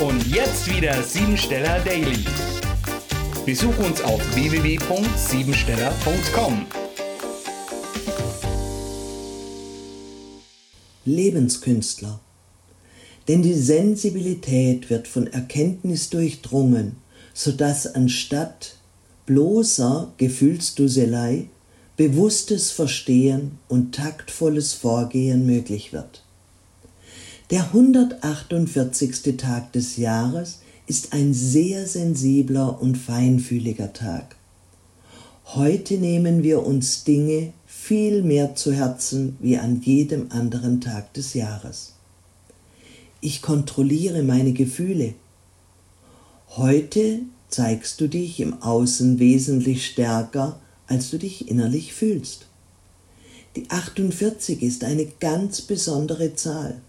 Und jetzt wieder Siebensteller Daily. Besuch uns auf www.siebensteller.com. Lebenskünstler. Denn die Sensibilität wird von Erkenntnis durchdrungen, sodass anstatt bloßer Gefühlsduselei bewusstes Verstehen und taktvolles Vorgehen möglich wird. Der 148. Tag des Jahres ist ein sehr sensibler und feinfühliger Tag. Heute nehmen wir uns Dinge viel mehr zu Herzen wie an jedem anderen Tag des Jahres. Ich kontrolliere meine Gefühle. Heute zeigst du dich im Außen wesentlich stärker, als du dich innerlich fühlst. Die 48 ist eine ganz besondere Zahl.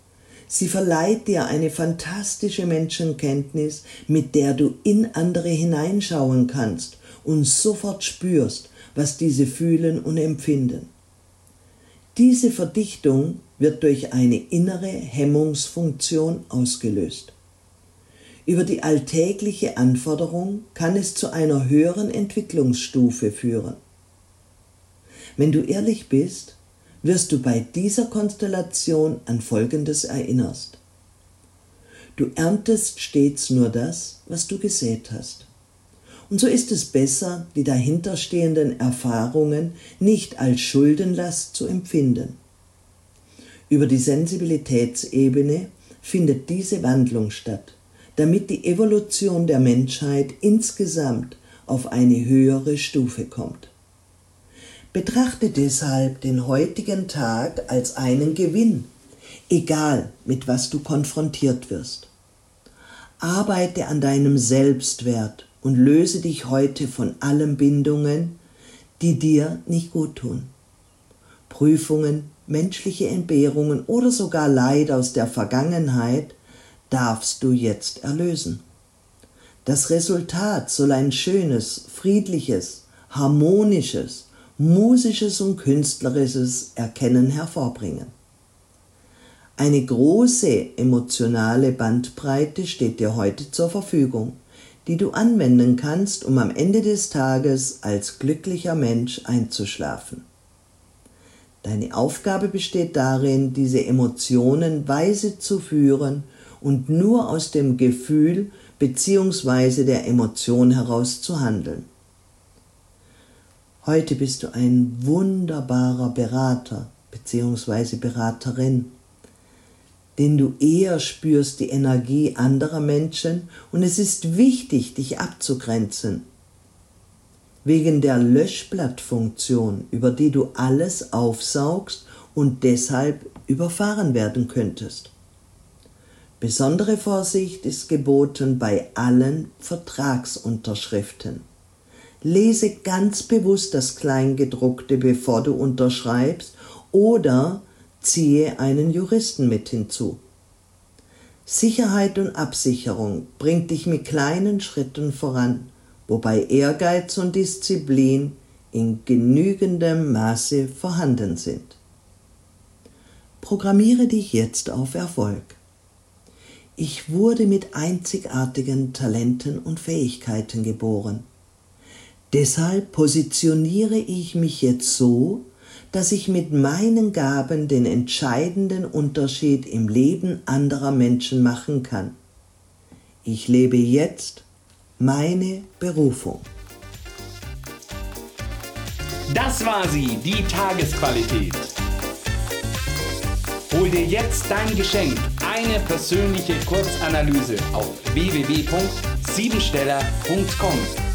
Sie verleiht dir eine fantastische Menschenkenntnis, mit der du in andere hineinschauen kannst und sofort spürst, was diese fühlen und empfinden. Diese Verdichtung wird durch eine innere Hemmungsfunktion ausgelöst. Über die alltägliche Anforderung kann es zu einer höheren Entwicklungsstufe führen. Wenn du ehrlich bist, wirst du bei dieser Konstellation an Folgendes erinnerst. Du erntest stets nur das, was du gesät hast. Und so ist es besser, die dahinterstehenden Erfahrungen nicht als Schuldenlast zu empfinden. Über die Sensibilitätsebene findet diese Wandlung statt, damit die Evolution der Menschheit insgesamt auf eine höhere Stufe kommt. Betrachte deshalb den heutigen Tag als einen Gewinn, egal mit was du konfrontiert wirst. Arbeite an deinem Selbstwert und löse dich heute von allen Bindungen, die dir nicht gut tun. Prüfungen, menschliche Entbehrungen oder sogar Leid aus der Vergangenheit darfst du jetzt erlösen. Das Resultat soll ein schönes, friedliches, harmonisches musisches und künstlerisches Erkennen hervorbringen. Eine große emotionale Bandbreite steht dir heute zur Verfügung, die du anwenden kannst, um am Ende des Tages als glücklicher Mensch einzuschlafen. Deine Aufgabe besteht darin, diese Emotionen weise zu führen und nur aus dem Gefühl bzw. der Emotion heraus zu handeln. Heute bist du ein wunderbarer Berater bzw. Beraterin, denn du eher spürst die Energie anderer Menschen und es ist wichtig, dich abzugrenzen. Wegen der Löschblattfunktion, über die du alles aufsaugst und deshalb überfahren werden könntest. Besondere Vorsicht ist geboten bei allen Vertragsunterschriften. Lese ganz bewusst das Kleingedruckte, bevor du unterschreibst, oder ziehe einen Juristen mit hinzu. Sicherheit und Absicherung bringt dich mit kleinen Schritten voran, wobei Ehrgeiz und Disziplin in genügendem Maße vorhanden sind. Programmiere dich jetzt auf Erfolg. Ich wurde mit einzigartigen Talenten und Fähigkeiten geboren. Deshalb positioniere ich mich jetzt so, dass ich mit meinen Gaben den entscheidenden Unterschied im Leben anderer Menschen machen kann. Ich lebe jetzt meine Berufung. Das war sie, die Tagesqualität. Hol dir jetzt dein Geschenk, eine persönliche Kurzanalyse auf www.siebensteller.com